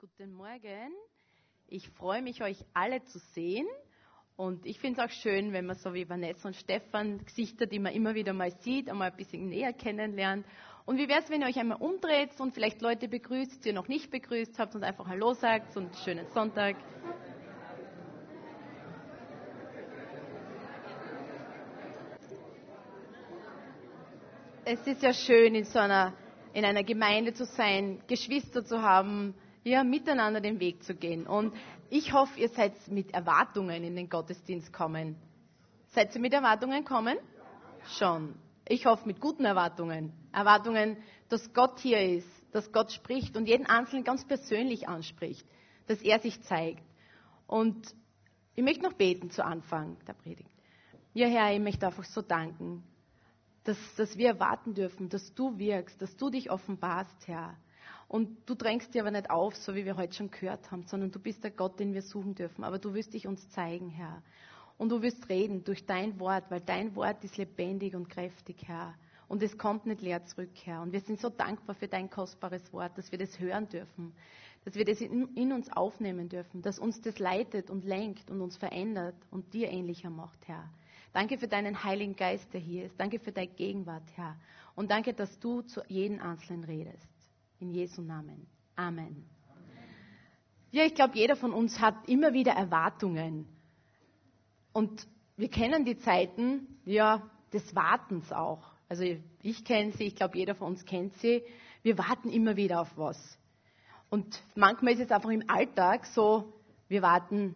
Guten Morgen. Ich freue mich, euch alle zu sehen. Und ich finde es auch schön, wenn man so wie Vanessa und Stefan Gesichter, die man immer wieder mal sieht, einmal ein bisschen näher kennenlernt. Und wie wäre es, wenn ihr euch einmal umdreht und vielleicht Leute begrüßt, die ihr noch nicht begrüßt habt und einfach Hallo sagt und schönen Sonntag. Es ist ja schön, in so einer, in einer Gemeinde zu sein, Geschwister zu haben, ja, miteinander den Weg zu gehen. Und ich hoffe, ihr seid mit Erwartungen in den Gottesdienst kommen. Seid ihr mit Erwartungen kommen? Schon. Ich hoffe mit guten Erwartungen. Erwartungen, dass Gott hier ist, dass Gott spricht und jeden Einzelnen ganz persönlich anspricht, dass er sich zeigt. Und ich möchte noch beten zu Anfang der Predigt. Ja, Herr, ich möchte einfach so danken, dass, dass wir erwarten dürfen, dass du wirkst, dass du dich offenbarst, Herr und du drängst dir aber nicht auf, so wie wir heute schon gehört haben, sondern du bist der Gott, den wir suchen dürfen. Aber du wirst dich uns zeigen, Herr. Und du wirst reden durch dein Wort, weil dein Wort ist lebendig und kräftig, Herr. Und es kommt nicht leer zurück, Herr. Und wir sind so dankbar für dein kostbares Wort, dass wir das hören dürfen, dass wir das in, in uns aufnehmen dürfen, dass uns das leitet und lenkt und uns verändert und dir ähnlicher macht, Herr. Danke für deinen Heiligen Geist, der hier ist. Danke für deine Gegenwart, Herr. Und danke, dass du zu jedem Einzelnen redest. In Jesu Namen. Amen. Ja, ich glaube, jeder von uns hat immer wieder Erwartungen. Und wir kennen die Zeiten, ja, des Wartens auch. Also ich kenne sie, ich glaube, jeder von uns kennt sie. Wir warten immer wieder auf was. Und manchmal ist es einfach im Alltag so, wir warten,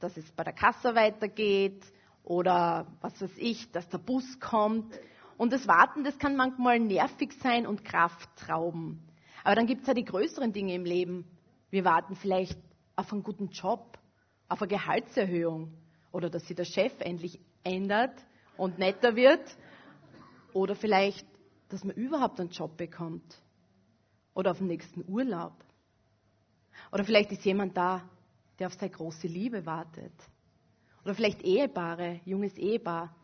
dass es bei der Kasse weitergeht oder was weiß ich, dass der Bus kommt. Und das Warten, das kann manchmal nervig sein und Kraft rauben. Aber dann gibt es ja die größeren Dinge im Leben. Wir warten vielleicht auf einen guten Job, auf eine Gehaltserhöhung oder dass sich der Chef endlich ändert und netter wird oder vielleicht, dass man überhaupt einen Job bekommt oder auf den nächsten Urlaub. Oder vielleicht ist jemand da, der auf seine große Liebe wartet. Oder vielleicht Ehepaare, junges Ehepaar,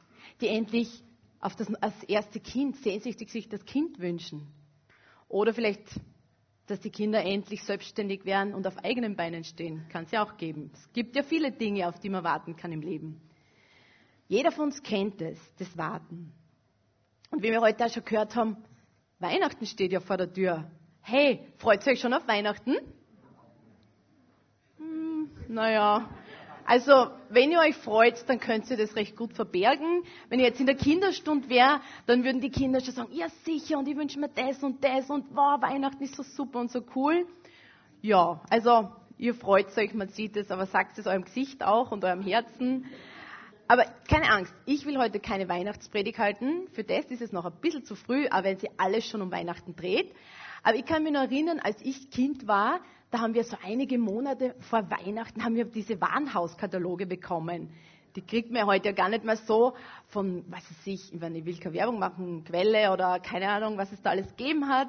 die endlich auf das, erste Kind sehnsüchtig sich das Kind wünschen. Oder vielleicht dass die Kinder endlich selbstständig werden und auf eigenen Beinen stehen. Kann es ja auch geben. Es gibt ja viele Dinge, auf die man warten kann im Leben. Jeder von uns kennt es, das Warten. Und wie wir heute auch schon gehört haben, Weihnachten steht ja vor der Tür. Hey, freut ihr euch schon auf Weihnachten? Hm, naja, also, wenn ihr euch freut, dann könnt ihr das recht gut verbergen. Wenn ihr jetzt in der Kinderstunde wäre, dann würden die Kinder schon sagen, ja sicher, und ich wünsche mir das und das und wow, Weihnachten ist so super und so cool. Ja, also, ihr freut euch, man sieht es, aber sagt es eurem Gesicht auch und eurem Herzen. Aber keine Angst, ich will heute keine Weihnachtspredigt halten. Für das ist es noch ein bisschen zu früh, aber wenn sie alles schon um Weihnachten dreht. Aber ich kann mich noch erinnern, als ich Kind war, da haben wir so einige Monate vor Weihnachten haben wir diese Warenhauskataloge bekommen. Die kriegt man heute ja gar nicht mehr so von, was weiß ich, ich will keine Werbung machen, Quelle oder keine Ahnung, was es da alles gegeben hat.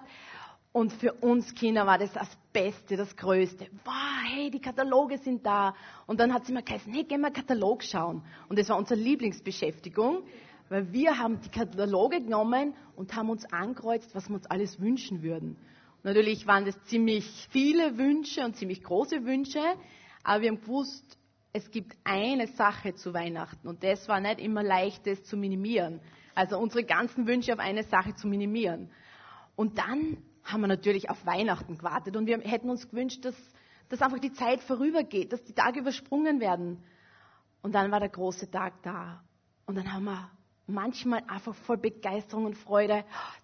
Und für uns Kinder war das das Beste, das Größte. Wow, hey, die Kataloge sind da. Und dann hat sie mir gesagt, hey, gehen wir Katalog schauen. Und das war unsere Lieblingsbeschäftigung, weil wir haben die Kataloge genommen und haben uns angekreuzt, was wir uns alles wünschen würden. Natürlich waren das ziemlich viele Wünsche und ziemlich große Wünsche, aber wir haben gewusst, es gibt eine Sache zu Weihnachten und das war nicht immer leicht, das zu minimieren. Also unsere ganzen Wünsche auf eine Sache zu minimieren. Und dann haben wir natürlich auf Weihnachten gewartet und wir hätten uns gewünscht, dass, dass einfach die Zeit vorübergeht, dass die Tage übersprungen werden. Und dann war der große Tag da. Und dann haben wir manchmal einfach voll Begeisterung und Freude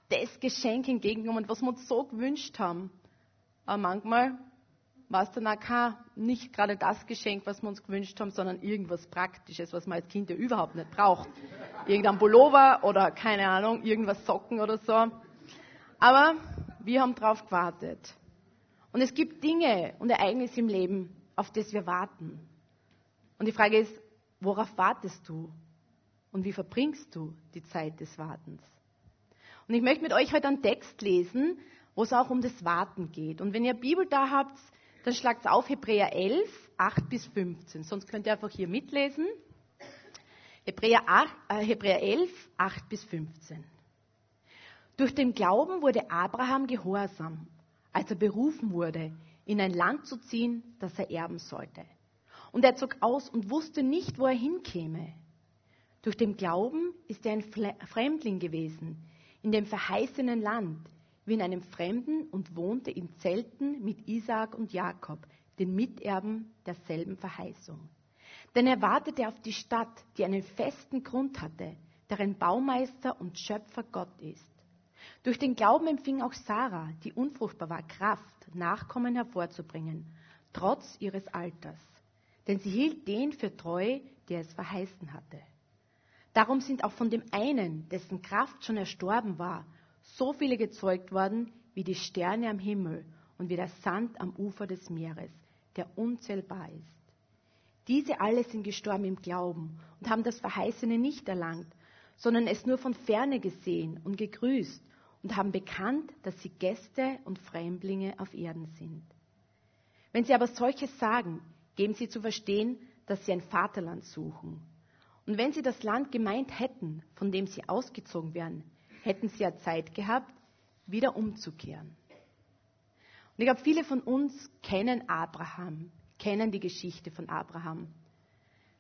das Geschenk entgegengenommen, was wir uns so gewünscht haben. Aber manchmal war es dann auch nicht gerade das Geschenk, was wir uns gewünscht haben, sondern irgendwas Praktisches, was man als Kind ja überhaupt nicht braucht. Irgendein Pullover oder keine Ahnung, irgendwas Socken oder so. Aber wir haben drauf gewartet. Und es gibt Dinge und Ereignisse im Leben, auf das wir warten. Und die Frage ist, worauf wartest du? Und wie verbringst du die Zeit des Wartens? Und ich möchte mit euch heute einen Text lesen, wo es auch um das Warten geht. Und wenn ihr Bibel da habt, dann schlagt es auf Hebräer 11, 8 bis 15. Sonst könnt ihr einfach hier mitlesen. Hebräer, 8, äh, Hebräer 11, 8 bis 15. Durch den Glauben wurde Abraham gehorsam, als er berufen wurde, in ein Land zu ziehen, das er erben sollte. Und er zog aus und wusste nicht, wo er hinkäme. Durch den Glauben ist er ein Fremdling gewesen, in dem verheißenen Land, wie in einem Fremden und wohnte in Zelten mit Isaak und Jakob, den Miterben derselben Verheißung. Denn er wartete auf die Stadt, die einen festen Grund hatte, deren Baumeister und Schöpfer Gott ist. Durch den Glauben empfing auch Sarah, die unfruchtbar war, Kraft, Nachkommen hervorzubringen, trotz ihres Alters. Denn sie hielt den für treu, der es verheißen hatte. Darum sind auch von dem einen, dessen Kraft schon erstorben war, so viele gezeugt worden wie die Sterne am Himmel und wie der Sand am Ufer des Meeres, der unzählbar ist. Diese alle sind gestorben im Glauben und haben das Verheißene nicht erlangt, sondern es nur von ferne gesehen und gegrüßt und haben bekannt, dass sie Gäste und Fremdlinge auf Erden sind. Wenn sie aber solches sagen, geben sie zu verstehen, dass sie ein Vaterland suchen. Und wenn sie das Land gemeint hätten, von dem sie ausgezogen wären, hätten sie ja Zeit gehabt, wieder umzukehren. Und ich glaube, viele von uns kennen Abraham, kennen die Geschichte von Abraham.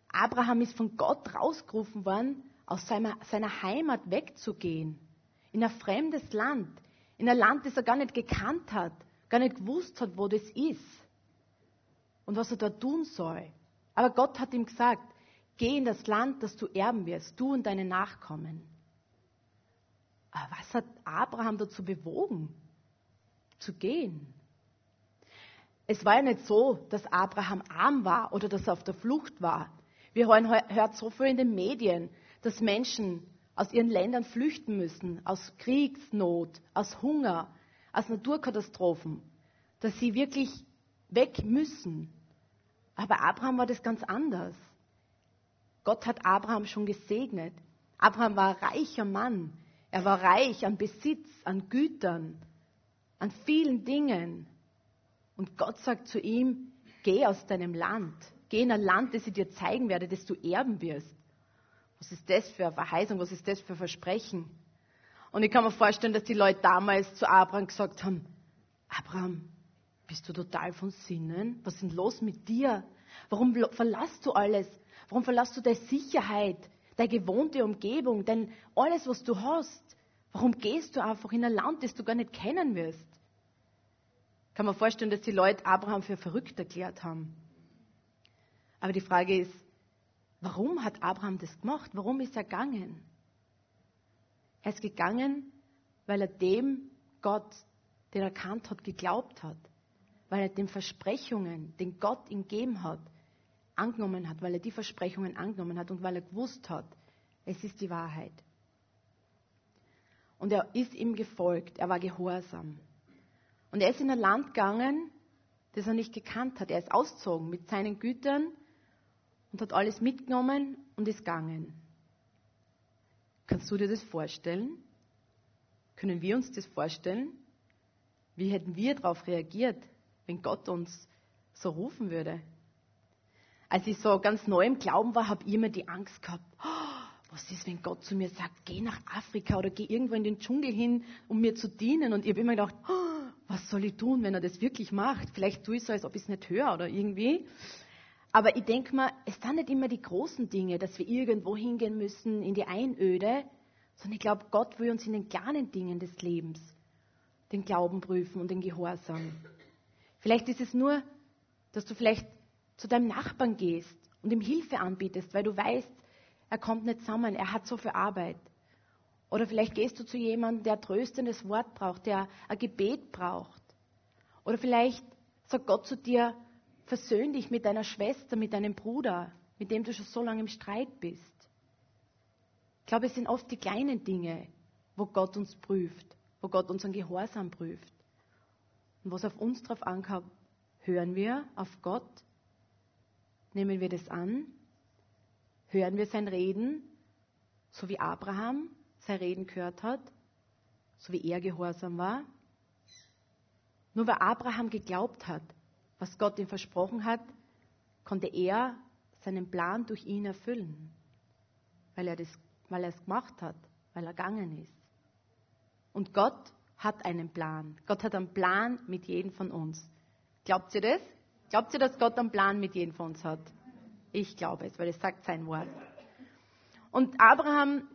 Abraham ist von Gott rausgerufen worden, aus seiner, seiner Heimat wegzugehen, in ein fremdes Land, in ein Land, das er gar nicht gekannt hat, gar nicht gewusst hat, wo das ist und was er da tun soll. Aber Gott hat ihm gesagt, geh in das Land, das du erben wirst, du und deine Nachkommen. Aber was hat Abraham dazu bewogen, zu gehen? Es war ja nicht so, dass Abraham arm war oder dass er auf der Flucht war. Wir hören so viel in den Medien, dass Menschen aus ihren Ländern flüchten müssen, aus Kriegsnot, aus Hunger, aus Naturkatastrophen, dass sie wirklich weg müssen. Aber Abraham war das ganz anders. Gott hat Abraham schon gesegnet. Abraham war ein reicher Mann. Er war reich an Besitz, an Gütern, an vielen Dingen. Und Gott sagt zu ihm, geh aus deinem Land. Geh in ein Land, das ich dir zeigen werde, das du erben wirst. Was ist das für eine Verheißung? Was ist das für ein Versprechen? Und ich kann mir vorstellen, dass die Leute damals zu Abraham gesagt haben, Abraham, bist du total von Sinnen? Was ist denn los mit dir? Warum verlässt du alles? Warum verlässt du deine Sicherheit, deine gewohnte Umgebung, denn alles, was du hast? Warum gehst du einfach in ein Land, das du gar nicht kennen wirst? Kann mir vorstellen, dass die Leute Abraham für verrückt erklärt haben. Aber die Frage ist, Warum hat Abraham das gemacht? Warum ist er gegangen? Er ist gegangen, weil er dem Gott, den er erkannt hat, geglaubt hat. Weil er den Versprechungen, den Gott ihm gegeben hat, angenommen hat, weil er die Versprechungen angenommen hat und weil er gewusst hat, es ist die Wahrheit. Und er ist ihm gefolgt, er war gehorsam. Und er ist in ein Land gegangen, das er nicht gekannt hat. Er ist ausgezogen mit seinen Gütern, und hat alles mitgenommen und ist gegangen. Kannst du dir das vorstellen? Können wir uns das vorstellen? Wie hätten wir darauf reagiert, wenn Gott uns so rufen würde? Als ich so ganz neu im Glauben war, habe ich immer die Angst gehabt, oh, was ist, wenn Gott zu mir sagt, geh nach Afrika oder geh irgendwo in den Dschungel hin, um mir zu dienen? Und ich habe immer gedacht, oh, was soll ich tun, wenn er das wirklich macht? Vielleicht tue ich so, als ob ich es nicht höre oder irgendwie. Aber ich denke mal, es sind nicht immer die großen Dinge, dass wir irgendwo hingehen müssen in die Einöde, sondern ich glaube, Gott will uns in den kleinen Dingen des Lebens den Glauben prüfen und den Gehorsam. Vielleicht ist es nur, dass du vielleicht zu deinem Nachbarn gehst und ihm Hilfe anbietest, weil du weißt, er kommt nicht zusammen, er hat so viel Arbeit. Oder vielleicht gehst du zu jemandem, der tröstendes Wort braucht, der ein Gebet braucht. Oder vielleicht sagt Gott zu dir, Versöhn dich mit deiner Schwester, mit deinem Bruder, mit dem du schon so lange im Streit bist. Ich glaube, es sind oft die kleinen Dinge, wo Gott uns prüft, wo Gott unseren Gehorsam prüft. Und was auf uns drauf ankommt, hören wir auf Gott, nehmen wir das an, hören wir sein Reden, so wie Abraham sein Reden gehört hat, so wie er gehorsam war. Nur weil Abraham geglaubt hat, was Gott ihm versprochen hat, konnte er seinen Plan durch ihn erfüllen, weil er, das, weil er es gemacht hat, weil er gegangen ist. Und Gott hat einen Plan. Gott hat einen Plan mit jedem von uns. Glaubt ihr das? Glaubt ihr, dass Gott einen Plan mit jedem von uns hat? Ich glaube es, weil es sagt sein Wort. Und Abraham,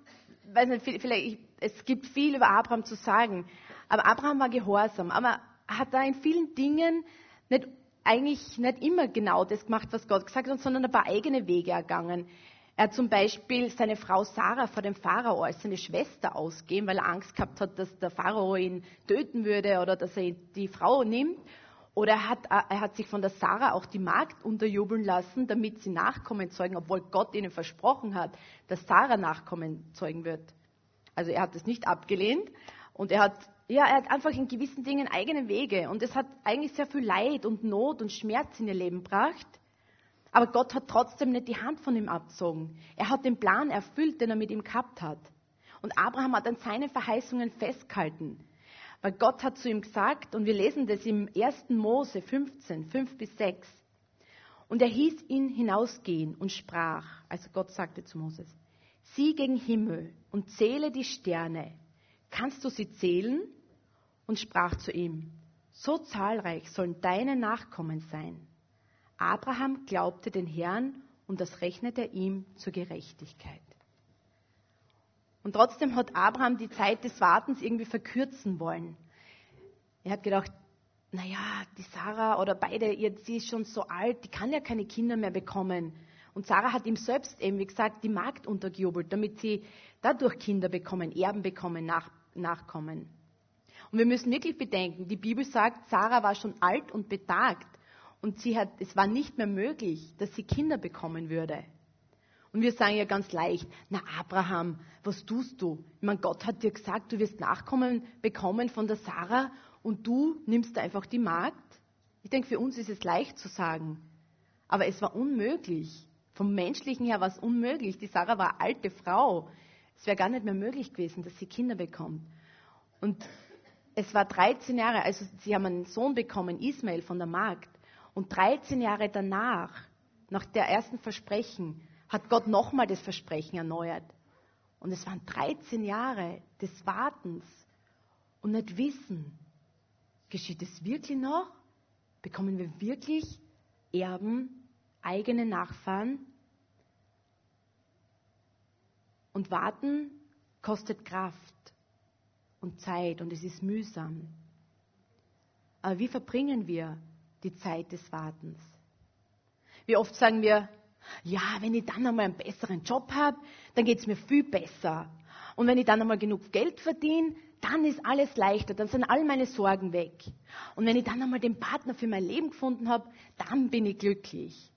weiß nicht, vielleicht, es gibt viel über Abraham zu sagen, aber Abraham war gehorsam, aber hat da in vielen Dingen nicht, eigentlich nicht immer genau das gemacht, was Gott gesagt hat, sondern ein paar eigene Wege ergangen. Er hat zum Beispiel seine Frau Sarah vor dem Pharao als seine Schwester ausgeben, weil er Angst gehabt hat, dass der Pharao ihn töten würde oder dass er die Frau nimmt. Oder er hat, er hat sich von der Sarah auch die Magd unterjubeln lassen, damit sie Nachkommen zeugen, obwohl Gott ihnen versprochen hat, dass Sarah Nachkommen zeugen wird. Also er hat es nicht abgelehnt und er hat, ja, er hat einfach in gewissen Dingen eigene Wege und es hat eigentlich sehr viel Leid und Not und Schmerz in ihr Leben gebracht. Aber Gott hat trotzdem nicht die Hand von ihm abgezogen. Er hat den Plan erfüllt, den er mit ihm gehabt hat. Und Abraham hat an seinen Verheißungen festgehalten. Weil Gott hat zu ihm gesagt, und wir lesen das im 1. Mose 15, 5 bis 6. Und er hieß ihn hinausgehen und sprach, also Gott sagte zu Moses, sieh gegen Himmel und zähle die Sterne. Kannst du sie zählen? Und sprach zu ihm, so zahlreich sollen deine Nachkommen sein. Abraham glaubte den Herrn und das rechnete ihm zur Gerechtigkeit. Und trotzdem hat Abraham die Zeit des Wartens irgendwie verkürzen wollen. Er hat gedacht, naja, die Sarah oder beide, sie ist schon so alt, die kann ja keine Kinder mehr bekommen. Und Sarah hat ihm selbst eben, wie gesagt, die Magd untergejubelt, damit sie dadurch Kinder bekommen, Erben bekommen, nach, Nachkommen. Und wir müssen wirklich bedenken, die Bibel sagt, Sarah war schon alt und betagt und sie hat, es war nicht mehr möglich, dass sie Kinder bekommen würde. Und wir sagen ja ganz leicht, na Abraham, was tust du? Ich meine, Gott hat dir gesagt, du wirst Nachkommen bekommen von der Sarah und du nimmst einfach die Magd. Ich denke, für uns ist es leicht zu sagen. Aber es war unmöglich. Vom menschlichen her war es unmöglich. Die Sarah war alte Frau. Es wäre gar nicht mehr möglich gewesen, dass sie Kinder bekommt. Und es war 13 Jahre, also sie haben einen Sohn bekommen, Ismael von der Magd. Und 13 Jahre danach, nach der ersten Versprechen, hat Gott nochmal das Versprechen erneuert. Und es waren 13 Jahre des Wartens und nicht wissen, geschieht es wirklich noch? Bekommen wir wirklich Erben, eigene Nachfahren? Und warten kostet Kraft und Zeit und es ist mühsam. Aber wie verbringen wir die Zeit des Wartens. Wie oft sagen wir, ja, wenn ich dann einmal einen besseren Job habe, dann geht es mir viel besser. Und wenn ich dann einmal genug Geld verdiene, dann ist alles leichter, dann sind all meine Sorgen weg. Und wenn ich dann einmal den Partner für mein Leben gefunden habe, dann bin ich glücklich.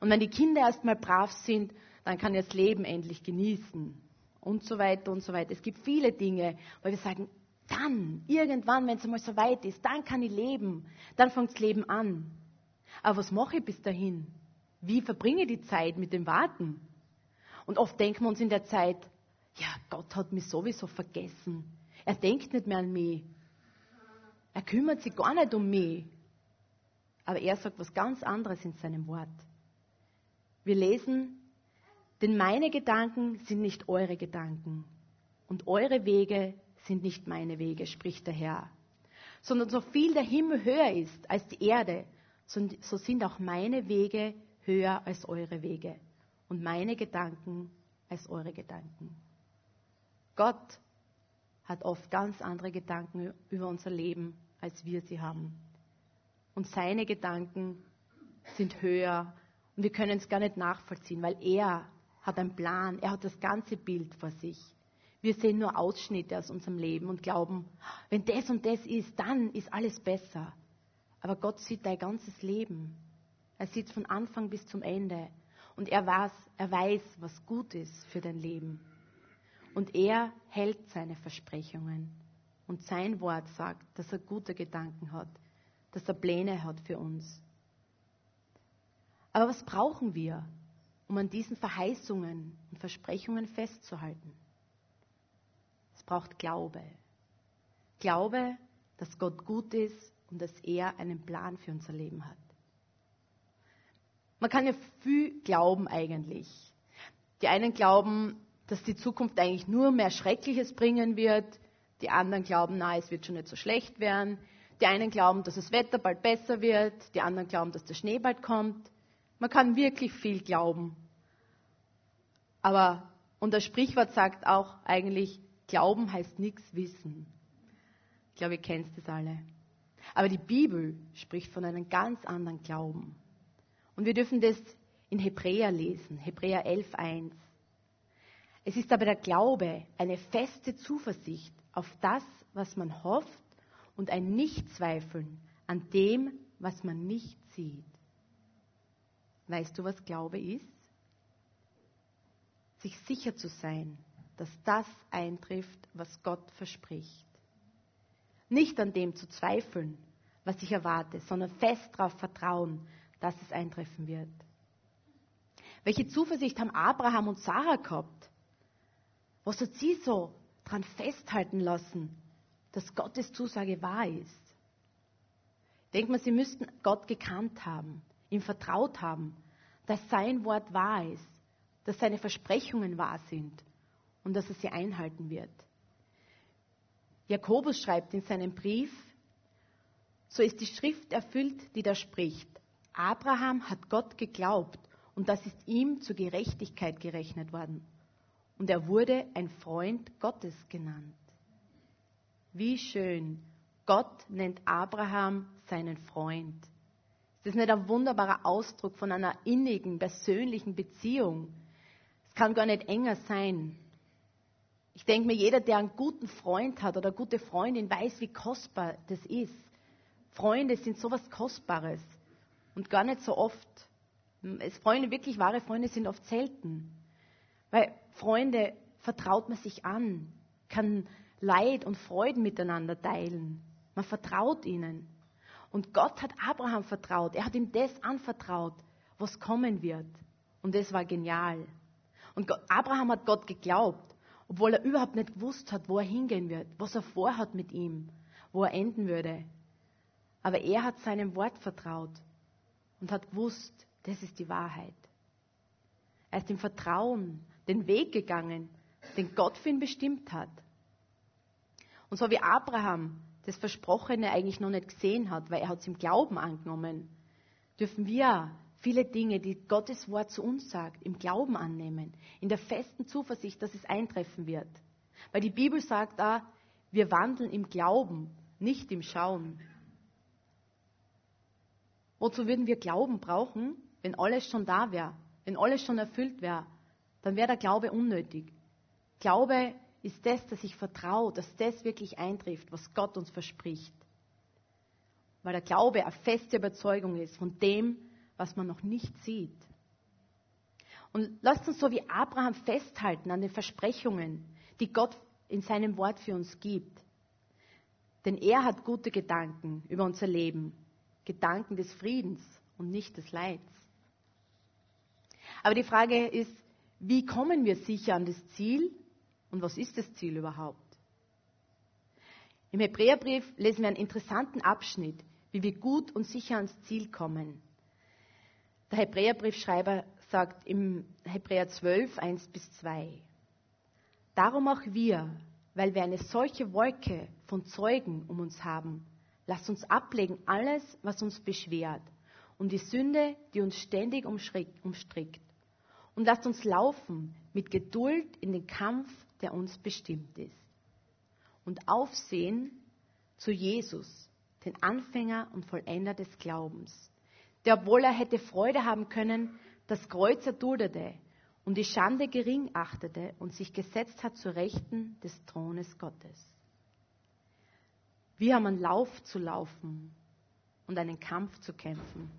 Und wenn die Kinder erstmal brav sind, dann kann ich das Leben endlich genießen. Und so weiter und so weiter. Es gibt viele Dinge, weil wir sagen, dann, irgendwann, wenn es einmal so weit ist, dann kann ich leben. Dann fängt das Leben an. Aber was mache ich bis dahin? Wie verbringe ich die Zeit mit dem Warten? Und oft denken wir uns in der Zeit, ja, Gott hat mich sowieso vergessen. Er denkt nicht mehr an mich. Er kümmert sich gar nicht um mich. Aber er sagt was ganz anderes in seinem Wort. Wir lesen, denn meine Gedanken sind nicht eure Gedanken und eure Wege sind nicht meine Wege, spricht der Herr, sondern so viel der Himmel höher ist als die Erde, so sind auch meine Wege höher als eure Wege und meine Gedanken als eure Gedanken. Gott hat oft ganz andere Gedanken über unser Leben, als wir sie haben. Und seine Gedanken sind höher und wir können es gar nicht nachvollziehen, weil er hat einen Plan, er hat das ganze Bild vor sich. Wir sehen nur Ausschnitte aus unserem Leben und glauben, wenn das und das ist, dann ist alles besser. Aber Gott sieht dein ganzes Leben. Er sieht von Anfang bis zum Ende. Und er weiß, er weiß, was gut ist für dein Leben. Und er hält seine Versprechungen. Und sein Wort sagt, dass er gute Gedanken hat, dass er Pläne hat für uns. Aber was brauchen wir, um an diesen Verheißungen und Versprechungen festzuhalten? braucht Glaube. Glaube, dass Gott gut ist und dass er einen Plan für unser Leben hat. Man kann ja viel glauben eigentlich. Die einen glauben, dass die Zukunft eigentlich nur mehr Schreckliches bringen wird. Die anderen glauben, na, es wird schon nicht so schlecht werden. Die einen glauben, dass das Wetter bald besser wird, die anderen glauben, dass der Schnee bald kommt. Man kann wirklich viel glauben. Aber, und das Sprichwort sagt auch eigentlich, Glauben heißt nichts wissen. Ich glaube, ihr kennt das alle. Aber die Bibel spricht von einem ganz anderen Glauben. Und wir dürfen das in Hebräer lesen, Hebräer 11.1. Es ist aber der Glaube eine feste Zuversicht auf das, was man hofft und ein Nichtzweifeln an dem, was man nicht sieht. Weißt du, was Glaube ist? Sich sicher zu sein, dass das eintrifft, was Gott verspricht. Nicht an dem zu zweifeln, was ich erwarte, sondern fest darauf vertrauen, dass es eintreffen wird. Welche Zuversicht haben Abraham und Sarah gehabt? Was hat sie so daran festhalten lassen, dass Gottes Zusage wahr ist? Denkt man, sie müssten Gott gekannt haben, ihm vertraut haben, dass sein Wort wahr ist, dass seine Versprechungen wahr sind und dass er sie einhalten wird. Jakobus schreibt in seinem Brief, so ist die Schrift erfüllt, die da spricht. Abraham hat Gott geglaubt und das ist ihm zur Gerechtigkeit gerechnet worden. Und er wurde ein Freund Gottes genannt. Wie schön. Gott nennt Abraham seinen Freund. Ist das nicht ein wunderbarer Ausdruck von einer innigen, persönlichen Beziehung? Es kann gar nicht enger sein. Ich denke mir, jeder, der einen guten Freund hat oder eine gute Freundin, weiß, wie kostbar das ist. Freunde sind sowas Kostbares und gar nicht so oft. Freunde, wirklich wahre Freunde sind oft selten. Weil Freunde vertraut man sich an, kann Leid und Freuden miteinander teilen. Man vertraut ihnen. Und Gott hat Abraham vertraut. Er hat ihm das anvertraut, was kommen wird. Und das war genial. Und Abraham hat Gott geglaubt, obwohl er überhaupt nicht gewusst hat, wo er hingehen wird, was er vorhat mit ihm, wo er enden würde. Aber er hat seinem Wort vertraut und hat gewusst, das ist die Wahrheit. Er ist im Vertrauen den Weg gegangen, den Gott für ihn bestimmt hat. Und so wie Abraham das Versprochene eigentlich noch nicht gesehen hat, weil er hat es im Glauben angenommen, dürfen wir viele Dinge, die Gottes Wort zu uns sagt, im Glauben annehmen, in der festen Zuversicht, dass es eintreffen wird. Weil die Bibel sagt da, wir wandeln im Glauben, nicht im Schauen. Wozu würden wir Glauben brauchen, wenn alles schon da wäre, wenn alles schon erfüllt wäre? Dann wäre der Glaube unnötig. Glaube ist das, dass ich vertraue, dass das wirklich eintrifft, was Gott uns verspricht. Weil der Glaube eine feste Überzeugung ist von dem, was man noch nicht sieht. Und lasst uns so wie Abraham festhalten an den Versprechungen, die Gott in seinem Wort für uns gibt. Denn er hat gute Gedanken über unser Leben. Gedanken des Friedens und nicht des Leids. Aber die Frage ist, wie kommen wir sicher an das Ziel und was ist das Ziel überhaupt? Im Hebräerbrief lesen wir einen interessanten Abschnitt, wie wir gut und sicher ans Ziel kommen. Der Hebräerbriefschreiber sagt im Hebräer 12, 1 bis 2, Darum auch wir, weil wir eine solche Wolke von Zeugen um uns haben, Lasst uns ablegen alles, was uns beschwert und die Sünde, die uns ständig umstrickt. Und lasst uns laufen mit Geduld in den Kampf, der uns bestimmt ist. Und aufsehen zu Jesus, den Anfänger und Vollender des Glaubens, der, obwohl er hätte Freude haben können, das Kreuz erduldete und die Schande gering achtete und sich gesetzt hat zur Rechten des Thrones Gottes. Wir haben einen Lauf zu laufen und einen Kampf zu kämpfen.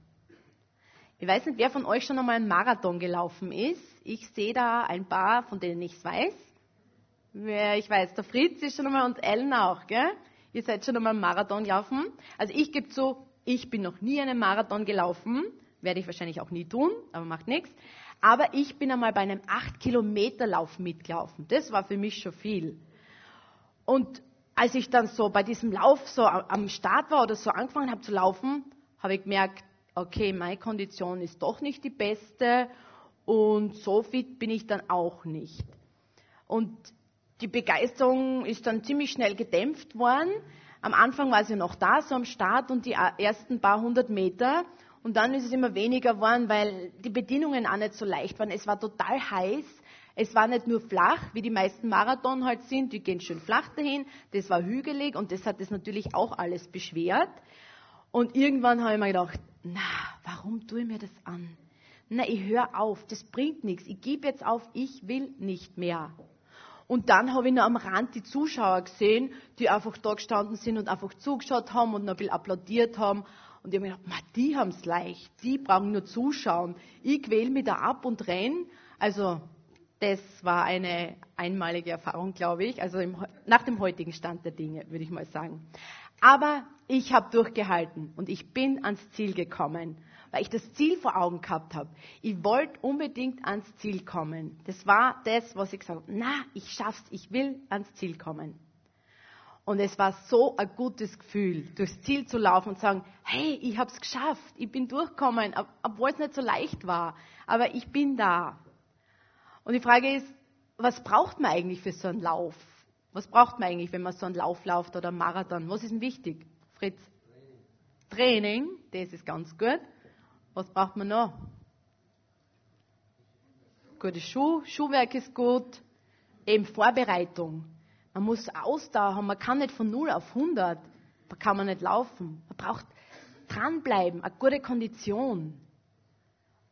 Ich weiß nicht, wer von euch schon einmal einen Marathon gelaufen ist. Ich sehe da ein paar, von denen ich es weiß. Ich weiß, der Fritz ist schon einmal und Ellen auch, gell? Ihr seid schon einmal Marathon gelaufen. Also ich gebe zu, ich bin noch nie einen Marathon gelaufen. Werde ich wahrscheinlich auch nie tun, aber macht nichts. Aber ich bin einmal bei einem 8-Kilometer-Lauf mitgelaufen. Das war für mich schon viel. Und als ich dann so bei diesem Lauf so am Start war oder so angefangen habe zu laufen, habe ich gemerkt, okay, meine Kondition ist doch nicht die beste und so fit bin ich dann auch nicht. Und die Begeisterung ist dann ziemlich schnell gedämpft worden, am Anfang war ja noch da, so am Start und die ersten paar hundert Meter. Und dann ist es immer weniger geworden, weil die Bedingungen auch nicht so leicht waren. Es war total heiß. Es war nicht nur flach, wie die meisten Marathon halt sind, die gehen schön flach dahin. Das war hügelig und das hat das natürlich auch alles beschwert. Und irgendwann habe ich mir gedacht, na, warum tue ich mir das an? Na, ich höre auf, das bringt nichts. Ich gebe jetzt auf, ich will nicht mehr. Und dann habe ich noch am Rand die Zuschauer gesehen, die einfach da gestanden sind und einfach zugeschaut haben und noch ein bisschen applaudiert haben. Und ich habe mir gedacht, die haben es leicht, die brauchen nur zuschauen. Ich quäle mich da ab und renn. Also das war eine einmalige Erfahrung, glaube ich. Also im, nach dem heutigen Stand der Dinge, würde ich mal sagen. Aber ich habe durchgehalten und ich bin ans Ziel gekommen, weil ich das Ziel vor Augen gehabt habe. Ich wollte unbedingt ans Ziel kommen. Das war das, was ich gesagt habe. Na, ich schaff's, ich will ans Ziel kommen. Und es war so ein gutes Gefühl, durchs Ziel zu laufen und zu sagen, hey, ich habe es geschafft, ich bin durchgekommen, obwohl es nicht so leicht war, aber ich bin da. Und die Frage ist, was braucht man eigentlich für so einen Lauf? Was braucht man eigentlich, wenn man so einen Lauf läuft oder einen Marathon? Was ist denn wichtig, Fritz? Training, das ist ganz gut. Was braucht man noch? Gute Schuh, Schuhwerk ist gut. Eben Vorbereitung. Man muss Ausdauer haben. Man kann nicht von 0 auf 100, da kann man nicht laufen. Man braucht dranbleiben, eine gute Kondition.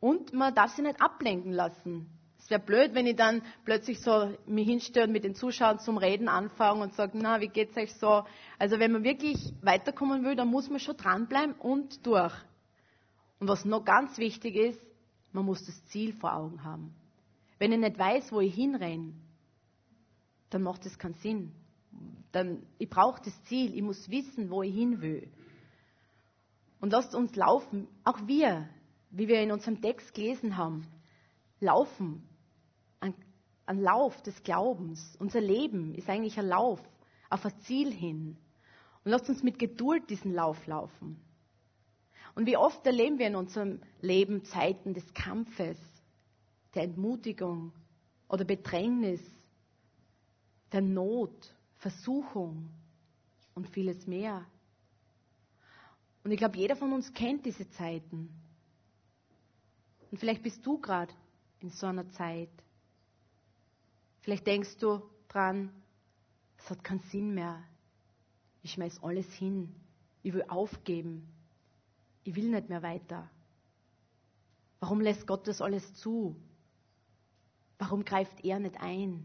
Und man darf sich nicht ablenken lassen wäre blöd, wenn ich dann plötzlich so mich hinstelle und mit den Zuschauern zum Reden anfange und sage, na, wie geht's euch so? Also wenn man wirklich weiterkommen will, dann muss man schon dranbleiben und durch. Und was noch ganz wichtig ist, man muss das Ziel vor Augen haben. Wenn ich nicht weiß, wo ich hinrenne, dann macht das keinen Sinn. Dann, ich brauche das Ziel, ich muss wissen, wo ich hin will. Und lasst uns laufen, auch wir, wie wir in unserem Text gelesen haben, laufen ein Lauf des Glaubens. Unser Leben ist eigentlich ein Lauf auf ein Ziel hin. Und lasst uns mit Geduld diesen Lauf laufen. Und wie oft erleben wir in unserem Leben Zeiten des Kampfes, der Entmutigung oder Bedrängnis, der Not, Versuchung und vieles mehr. Und ich glaube, jeder von uns kennt diese Zeiten. Und vielleicht bist du gerade in so einer Zeit. Vielleicht denkst du dran, es hat keinen Sinn mehr. Ich schmeiß alles hin. Ich will aufgeben. Ich will nicht mehr weiter. Warum lässt Gott das alles zu? Warum greift er nicht ein?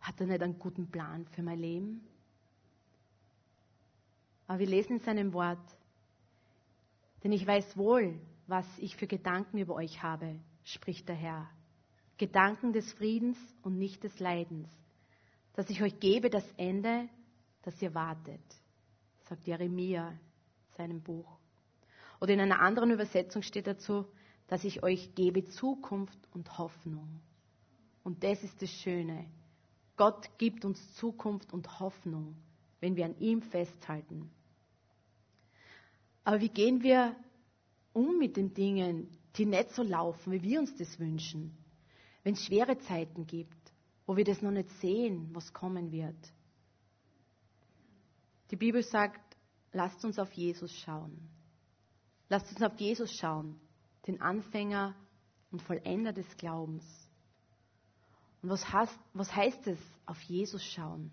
Hat er nicht einen guten Plan für mein Leben? Aber wir lesen in seinem Wort, denn ich weiß wohl, was ich für Gedanken über euch habe, spricht der Herr. Gedanken des Friedens und nicht des Leidens, dass ich euch gebe das Ende, das ihr wartet, sagt Jeremia seinem Buch. Oder in einer anderen Übersetzung steht dazu, dass ich euch gebe Zukunft und Hoffnung. Und das ist das Schöne. Gott gibt uns Zukunft und Hoffnung, wenn wir an ihm festhalten. Aber wie gehen wir um mit den Dingen, die nicht so laufen, wie wir uns das wünschen? wenn es schwere Zeiten gibt, wo wir das noch nicht sehen, was kommen wird. Die Bibel sagt, lasst uns auf Jesus schauen. Lasst uns auf Jesus schauen, den Anfänger und Vollender des Glaubens. Und was heißt, was heißt es, auf Jesus schauen?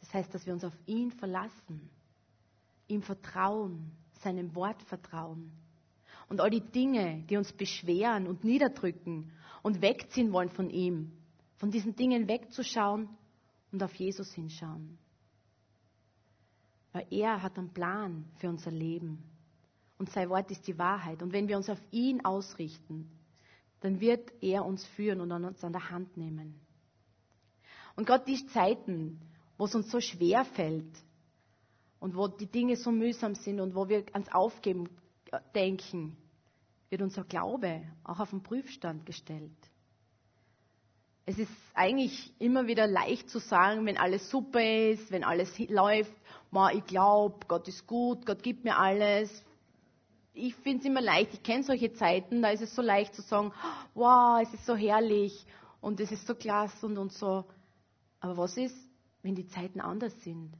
Das heißt, dass wir uns auf ihn verlassen, ihm vertrauen, seinem Wort vertrauen und all die Dinge, die uns beschweren und niederdrücken und wegziehen wollen von ihm, von diesen Dingen wegzuschauen und auf Jesus hinschauen. Weil er hat einen Plan für unser Leben und sein Wort ist die Wahrheit. Und wenn wir uns auf ihn ausrichten, dann wird er uns führen und uns an der Hand nehmen. Und gerade die Zeiten, wo es uns so schwer fällt und wo die Dinge so mühsam sind und wo wir ans Aufgeben denken, wird unser Glaube auch auf den Prüfstand gestellt. Es ist eigentlich immer wieder leicht zu sagen, wenn alles super ist, wenn alles läuft, ich glaube, Gott ist gut, Gott gibt mir alles. Ich finde es immer leicht, ich kenne solche Zeiten, da ist es so leicht zu sagen, wow, es ist so herrlich und es ist so klasse und, und so. Aber was ist, wenn die Zeiten anders sind.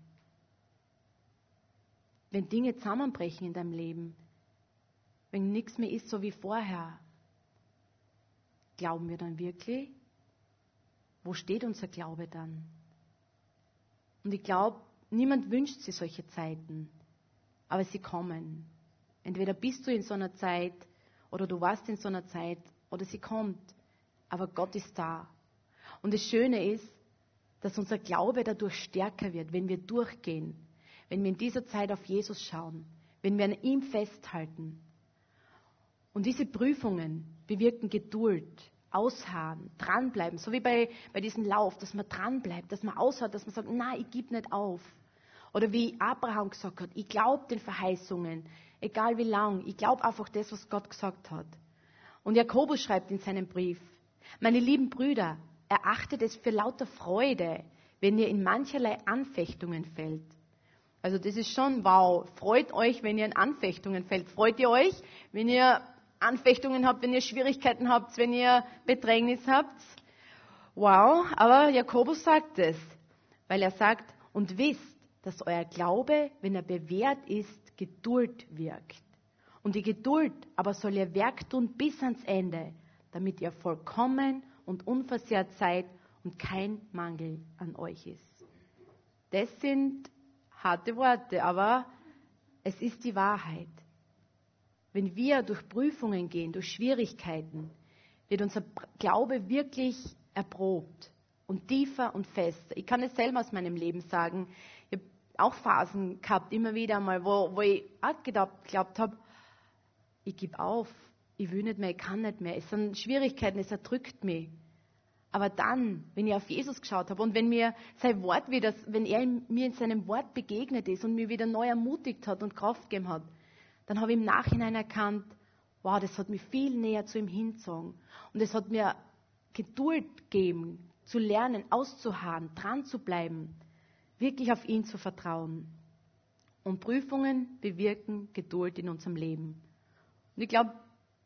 Wenn Dinge zusammenbrechen in deinem Leben. Wenn nichts mehr ist so wie vorher. Glauben wir dann wirklich? Wo steht unser Glaube dann? Und ich glaube, niemand wünscht sich solche Zeiten, aber sie kommen. Entweder bist du in so einer Zeit oder du warst in so einer Zeit oder sie kommt, aber Gott ist da. Und das Schöne ist, dass unser Glaube dadurch stärker wird, wenn wir durchgehen, wenn wir in dieser Zeit auf Jesus schauen, wenn wir an ihm festhalten. Und diese Prüfungen bewirken Geduld, Ausharren, dranbleiben, so wie bei, bei diesem Lauf, dass man dranbleibt, dass man aushört, dass man sagt, nein, ich gebe nicht auf. Oder wie Abraham gesagt hat, ich glaube den Verheißungen, egal wie lang, ich glaube einfach das, was Gott gesagt hat. Und Jakobus schreibt in seinem Brief, meine lieben Brüder, erachtet es für lauter Freude, wenn ihr in mancherlei Anfechtungen fällt. Also das ist schon wow. Freut euch, wenn ihr in Anfechtungen fällt. Freut ihr euch, wenn ihr Anfechtungen habt, wenn ihr Schwierigkeiten habt, wenn ihr Bedrängnis habt? Wow, aber Jakobus sagt es, weil er sagt, und wisst, dass euer Glaube, wenn er bewährt ist, Geduld wirkt. Und die Geduld aber soll ihr Werk tun bis ans Ende, damit ihr vollkommen und unversehrt seid und kein Mangel an euch ist. Das sind harte Worte, aber es ist die Wahrheit. Wenn wir durch Prüfungen gehen, durch Schwierigkeiten, wird unser Glaube wirklich erprobt und tiefer und fester. Ich kann es selber aus meinem Leben sagen. Auch Phasen gehabt, immer wieder mal, wo, wo ich auch geglaubt habe, ich gebe auf, ich will nicht mehr, ich kann nicht mehr. Es sind Schwierigkeiten, es erdrückt mich. Aber dann, wenn ich auf Jesus geschaut habe und wenn mir sein Wort wieder, wenn er mir in seinem Wort begegnet ist und mir wieder neu ermutigt hat und Kraft gegeben hat, dann habe ich im Nachhinein erkannt, wow, das hat mich viel näher zu ihm hingezogen. Und es hat mir Geduld gegeben, zu lernen, auszuharren, dran zu bleiben, wirklich auf ihn zu vertrauen. Und Prüfungen bewirken Geduld in unserem Leben. Und ich glaube,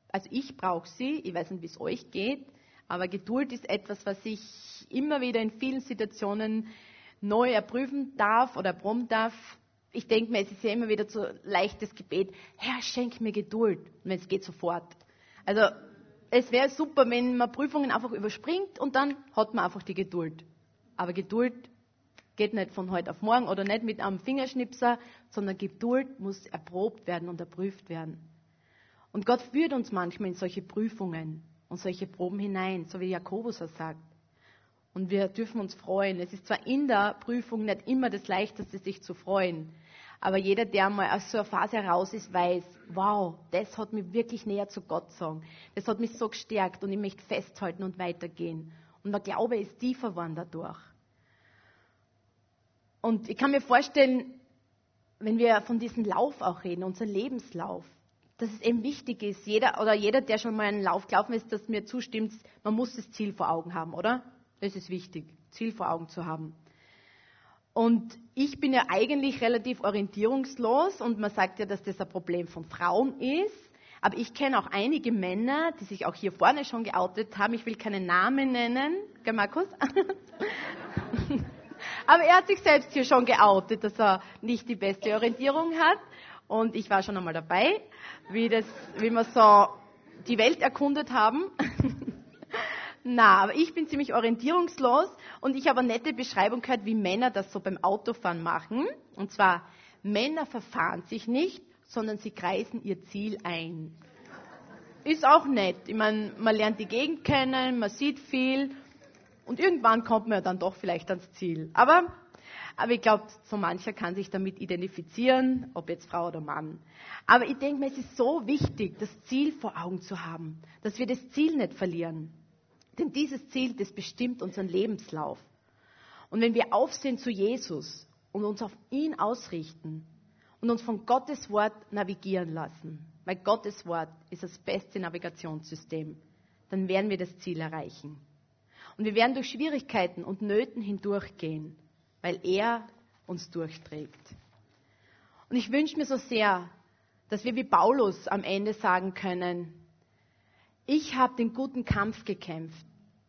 also ich brauche sie, ich weiß nicht, wie es euch geht, aber Geduld ist etwas, was ich immer wieder in vielen Situationen neu erprüfen darf oder erproben darf. Ich denke mir, es ist ja immer wieder so leichtes Gebet, Herr, schenk mir Geduld. Wenn es geht, sofort. Also es wäre super, wenn man Prüfungen einfach überspringt und dann hat man einfach die Geduld. Aber Geduld geht nicht von heute auf morgen oder nicht mit einem Fingerschnipser, sondern Geduld muss erprobt werden und erprüft werden. Und Gott führt uns manchmal in solche Prüfungen und solche Proben hinein, so wie Jakobus es sagt. Und wir dürfen uns freuen. Es ist zwar in der Prüfung nicht immer das Leichteste, sich zu freuen, aber jeder, der mal aus so einer Phase heraus ist, weiß, wow, das hat mich wirklich näher zu Gott gezogen. Das hat mich so gestärkt und ich möchte festhalten und weitergehen. Und der Glaube ist tiefer geworden dadurch. Und ich kann mir vorstellen, wenn wir von diesem Lauf auch reden, unser Lebenslauf, dass es eben wichtig ist, jeder oder jeder, der schon mal einen Lauf gelaufen ist, dass mir zustimmt, man muss das Ziel vor Augen haben, oder? Das ist wichtig, Ziel vor Augen zu haben. Und ich bin ja eigentlich relativ orientierungslos und man sagt ja, dass das ein Problem von Frauen ist. Aber ich kenne auch einige Männer, die sich auch hier vorne schon geoutet haben. Ich will keinen Namen nennen. Gell, Markus? Aber er hat sich selbst hier schon geoutet, dass er nicht die beste Orientierung hat. Und ich war schon einmal dabei, wie, das, wie wir so die Welt erkundet haben. Na, aber ich bin ziemlich orientierungslos und ich habe eine nette Beschreibung gehört, wie Männer das so beim Autofahren machen. Und zwar, Männer verfahren sich nicht, sondern sie kreisen ihr Ziel ein. Ist auch nett. Ich meine, man lernt die Gegend kennen, man sieht viel und irgendwann kommt man ja dann doch vielleicht ans Ziel. Aber aber ich glaube, so mancher kann sich damit identifizieren, ob jetzt Frau oder Mann. Aber ich denke mir, es ist so wichtig, das Ziel vor Augen zu haben, dass wir das Ziel nicht verlieren. Denn dieses Ziel, das bestimmt unseren Lebenslauf. Und wenn wir aufsehen zu Jesus und uns auf ihn ausrichten und uns von Gottes Wort navigieren lassen, weil Gottes Wort ist das beste Navigationssystem, dann werden wir das Ziel erreichen. Und wir werden durch Schwierigkeiten und Nöten hindurchgehen weil er uns durchträgt. Und ich wünsche mir so sehr, dass wir wie Paulus am Ende sagen können, ich habe den guten Kampf gekämpft,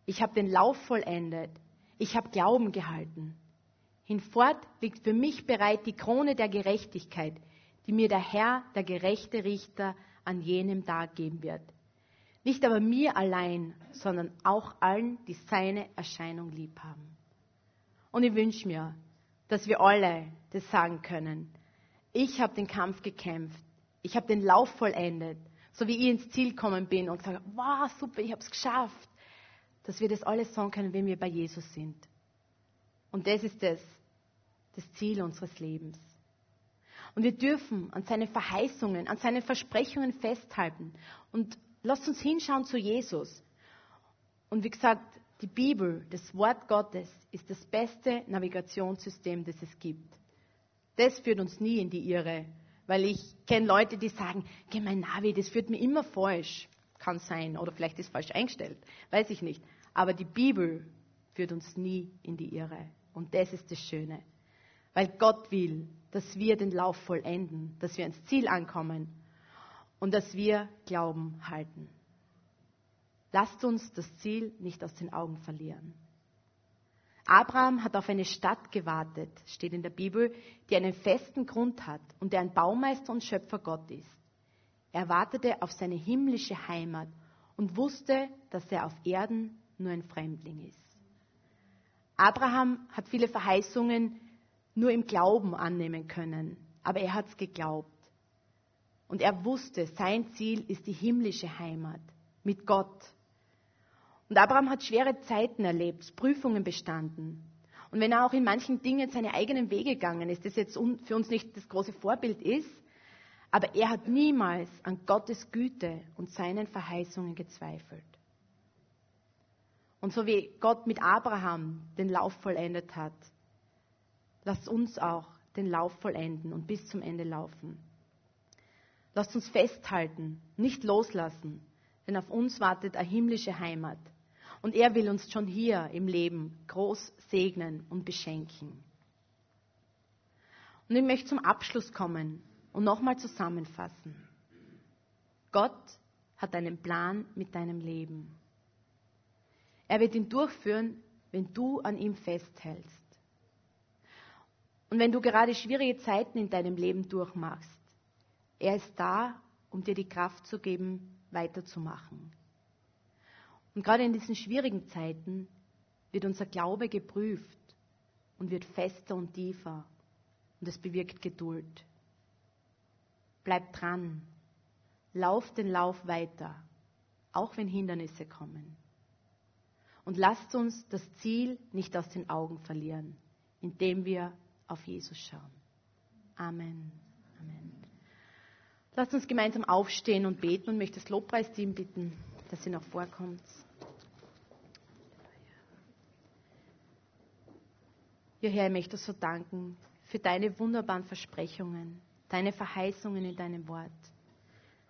ich habe den Lauf vollendet, ich habe Glauben gehalten. Hinfort liegt für mich bereit die Krone der Gerechtigkeit, die mir der Herr, der gerechte Richter, an jenem Tag geben wird. Nicht aber mir allein, sondern auch allen, die seine Erscheinung lieb haben. Und ich wünsche mir, dass wir alle das sagen können. Ich habe den Kampf gekämpft. Ich habe den Lauf vollendet. So wie ich ins Ziel gekommen bin und sage, wow, super, ich habe es geschafft. Dass wir das alles sagen können, wenn wir bei Jesus sind. Und das ist das, das Ziel unseres Lebens. Und wir dürfen an seine Verheißungen, an seine Versprechungen festhalten. Und lasst uns hinschauen zu Jesus. Und wie gesagt, die Bibel, das Wort Gottes, ist das beste Navigationssystem, das es gibt. Das führt uns nie in die Irre. Weil ich kenne Leute, die sagen, geh mein Navi, das führt mir immer falsch. Kann sein. Oder vielleicht ist es falsch eingestellt. Weiß ich nicht. Aber die Bibel führt uns nie in die Irre. Und das ist das Schöne. Weil Gott will, dass wir den Lauf vollenden, dass wir ans Ziel ankommen und dass wir Glauben halten. Lasst uns das Ziel nicht aus den Augen verlieren. Abraham hat auf eine Stadt gewartet, steht in der Bibel, die einen festen Grund hat und der ein Baumeister und Schöpfer Gott ist. Er wartete auf seine himmlische Heimat und wusste, dass er auf Erden nur ein Fremdling ist. Abraham hat viele Verheißungen nur im Glauben annehmen können, aber er hat es geglaubt. Und er wusste, sein Ziel ist die himmlische Heimat mit Gott. Und Abraham hat schwere Zeiten erlebt, Prüfungen bestanden. Und wenn er auch in manchen Dingen seine eigenen Wege gegangen ist, das jetzt für uns nicht das große Vorbild ist, aber er hat niemals an Gottes Güte und seinen Verheißungen gezweifelt. Und so wie Gott mit Abraham den Lauf vollendet hat, lasst uns auch den Lauf vollenden und bis zum Ende laufen. Lasst uns festhalten, nicht loslassen, denn auf uns wartet eine himmlische Heimat. Und er will uns schon hier im Leben groß segnen und beschenken. Und ich möchte zum Abschluss kommen und nochmal zusammenfassen. Gott hat einen Plan mit deinem Leben. Er wird ihn durchführen, wenn du an ihm festhältst. Und wenn du gerade schwierige Zeiten in deinem Leben durchmachst, er ist da, um dir die Kraft zu geben, weiterzumachen. Und gerade in diesen schwierigen Zeiten wird unser Glaube geprüft und wird fester und tiefer. Und es bewirkt Geduld. Bleib dran. Lauf den Lauf weiter, auch wenn Hindernisse kommen. Und lasst uns das Ziel nicht aus den Augen verlieren, indem wir auf Jesus schauen. Amen. Lasst uns gemeinsam aufstehen und beten und möchte das Lobpreisteam bitten, dass sie noch vorkommt. Ja, Herr, ich möchte so danken für deine wunderbaren Versprechungen, deine Verheißungen in deinem Wort.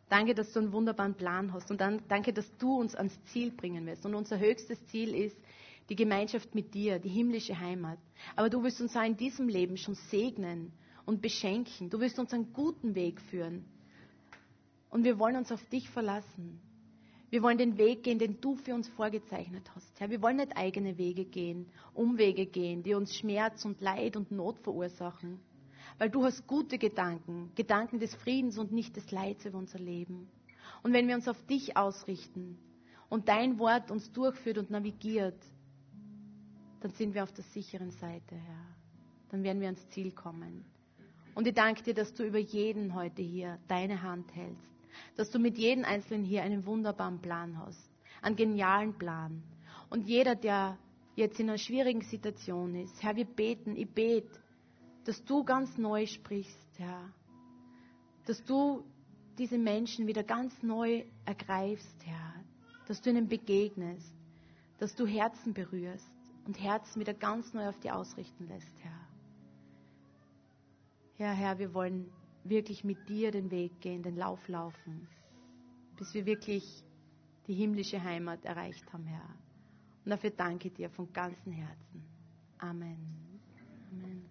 Danke, dass du einen wunderbaren Plan hast und dann danke, dass du uns ans Ziel bringen wirst. Und unser höchstes Ziel ist die Gemeinschaft mit dir, die himmlische Heimat. Aber du wirst uns auch in diesem Leben schon segnen und beschenken. Du wirst uns einen guten Weg führen. Und wir wollen uns auf dich verlassen. Wir wollen den Weg gehen, den du für uns vorgezeichnet hast. Herr, wir wollen nicht eigene Wege gehen, Umwege gehen, die uns Schmerz und Leid und Not verursachen weil du hast gute Gedanken, Gedanken des Friedens und nicht des Leids über unser Leben. Und wenn wir uns auf dich ausrichten und dein Wort uns durchführt und navigiert, dann sind wir auf der sicheren Seite, Herr. Dann werden wir ans Ziel kommen. Und ich danke dir, dass du über jeden heute hier deine Hand hältst, dass du mit jedem Einzelnen hier einen wunderbaren Plan hast, einen genialen Plan. Und jeder, der jetzt in einer schwierigen Situation ist, Herr, wir beten, ich bete, dass du ganz neu sprichst, Herr. Dass du diese Menschen wieder ganz neu ergreifst, Herr. Dass du ihnen begegnest. Dass du Herzen berührst und Herzen wieder ganz neu auf die ausrichten lässt, Herr. Ja, Herr, wir wollen wirklich mit dir den Weg gehen, den Lauf laufen, bis wir wirklich die himmlische Heimat erreicht haben, Herr. Und dafür danke dir von ganzem Herzen. Amen. Amen.